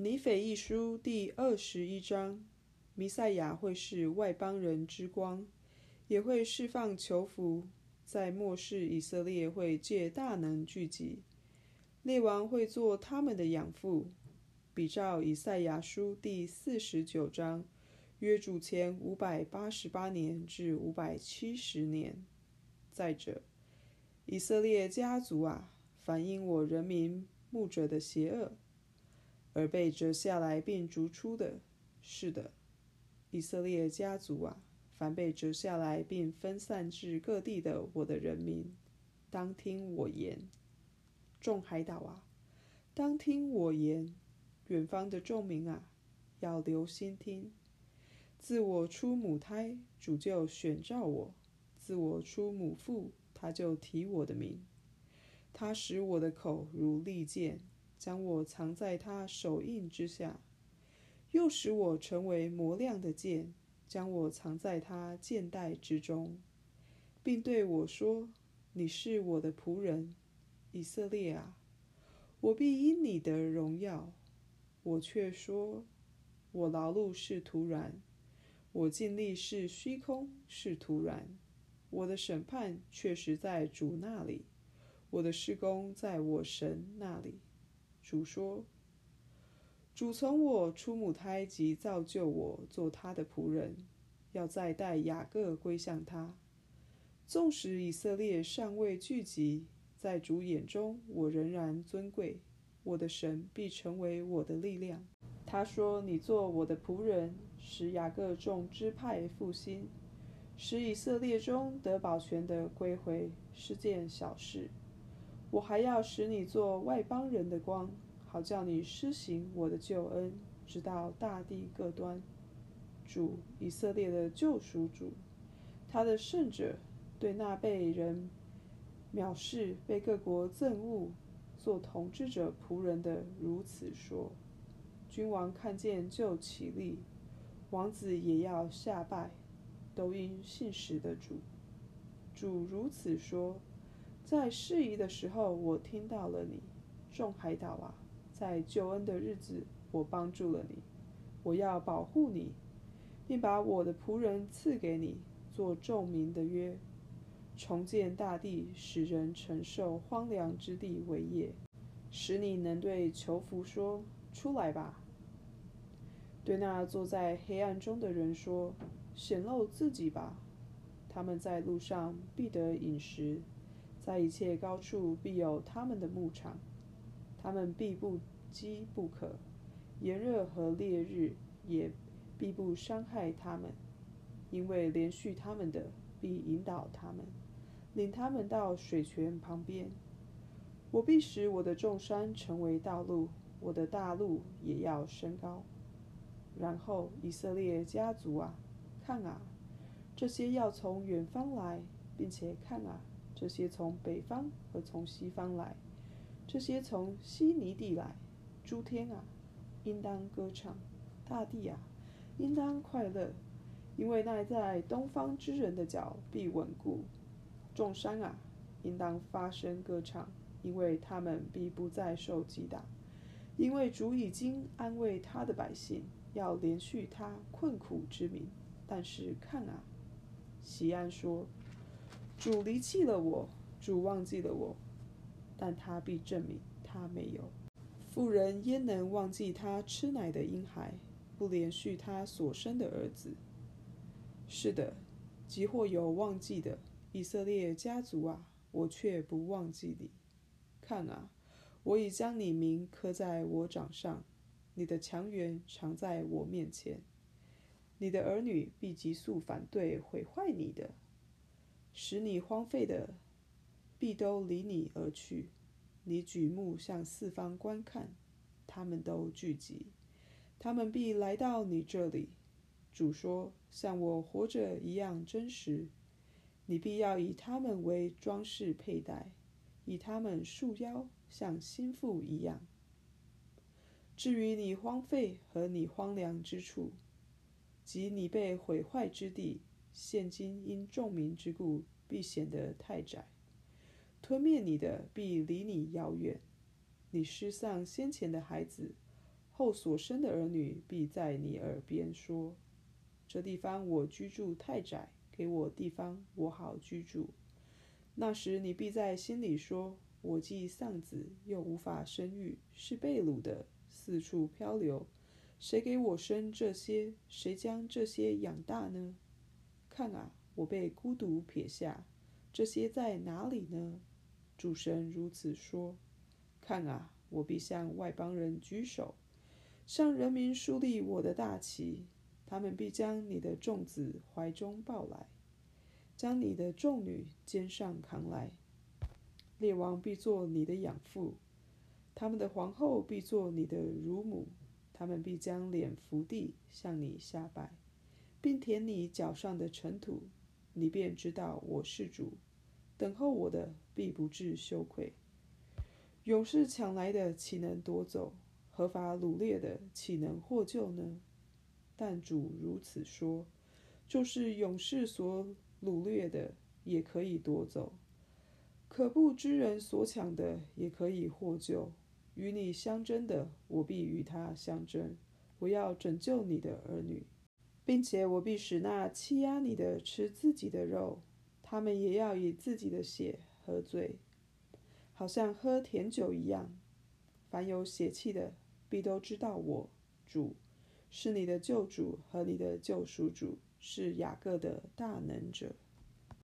尼腓一书第二十一章：弥赛亚会是外邦人之光，也会释放囚服。在末世，以色列会借大能聚集，列王会做他们的养父。比照以赛亚书第四十九章，约主前五百八十八年至五百七十年。再者，以色列家族啊，反映我人民牧者的邪恶。而被折下来并逐出的，是的，以色列家族啊，凡被折下来并分散至各地的我的人民，当听我言；众海岛啊，当听我言；远方的众民啊，要留心听。自我出母胎，主就选召我；自我出母腹，他就提我的名。他使我的口如利剑。将我藏在他手印之下，又使我成为磨亮的剑，将我藏在他剑带之中，并对我说：“你是我的仆人，以色列啊，我必因你的荣耀。”我却说：“我劳碌是徒然，我尽力是虚空，是徒然。我的审判确实在主那里，我的施工在我神那里。”主说：“主从我出母胎即造就我做他的仆人，要再带雅各归向他。纵使以色列尚未聚集，在主眼中我仍然尊贵。我的神必成为我的力量。”他说：“你做我的仆人，使雅各众支派复兴，使以色列中得保全的归回，是件小事。”我还要使你做外邦人的光，好叫你施行我的救恩，直到大地各端。主以色列的救赎主，他的圣者，对那被人藐视、被各国憎恶、做统治者仆人的如此说：君王看见就起立，王子也要下拜，都因信实的主。主如此说。在适宜的时候，我听到了你，众海岛啊！在救恩的日子，我帮助了你。我要保护你，并把我的仆人赐给你，做众民的约，重建大地，使人承受荒凉之地为业，使你能对囚服说：“出来吧。”对那坐在黑暗中的人说：“显露自己吧。”他们在路上必得饮食。在一切高处必有他们的牧场，他们必不饥不渴，炎热和烈日也必不伤害他们，因为连续他们的必引导他们，领他们到水泉旁边。我必使我的众山成为道路，我的大路也要升高。然后以色列家族啊，看啊，这些要从远方来，并且看啊。这些从北方和从西方来，这些从西尼地来，诸天啊，应当歌唱；大地啊，应当快乐，因为那在东方之人的脚必稳固。众山啊，应当发声歌唱，因为他们必不再受击打，因为主已经安慰他的百姓，要连续他困苦之民。但是看啊，西安说。主离弃了我，主忘记了我，但他必证明他没有。妇人焉能忘记他吃奶的婴孩，不连续他所生的儿子？是的，即或有忘记的以色列家族啊，我却不忘记你。看啊，我已将你名刻在我掌上，你的强援常在我面前，你的儿女必急速反对毁坏你的。使你荒废的，必都离你而去。你举目向四方观看，他们都聚集，他们必来到你这里。主说：“像我活着一样真实。”你必要以他们为装饰佩戴，以他们束腰，像心腹一样。至于你荒废和你荒凉之处，及你被毁坏之地。现今因众民之故，必显得太窄；吞灭你的必离你遥远。你失丧先前的孩子，后所生的儿女必在你耳边说：“这地方我居住太窄，给我地方，我好居住。”那时你必在心里说：“我既丧子，又无法生育，是被掳的，四处漂流。谁给我生这些？谁将这些养大呢？看啊，我被孤独撇下，这些在哪里呢？”主神如此说：“看啊，我必向外邦人举手，向人民树立我的大旗。他们必将你的众子怀中抱来。”将你的众女肩上扛来，列王必做你的养父，他们的皇后必做你的乳母，他们必将脸伏地向你下拜，并舔你脚上的尘土，你便知道我是主。等候我的必不致羞愧。勇士抢来的岂能夺走？合法掳掠的岂能获救呢？但主如此说，就是勇士所。掳掠的也可以夺走，可怖之人所抢的也可以获救。与你相争的，我必与他相争。我要拯救你的儿女，并且我必使那欺压你的吃自己的肉，他们也要以自己的血喝醉，好像喝甜酒一样。凡有血气的，必都知道我主是你的救主和你的救赎主。是雅各的大能者。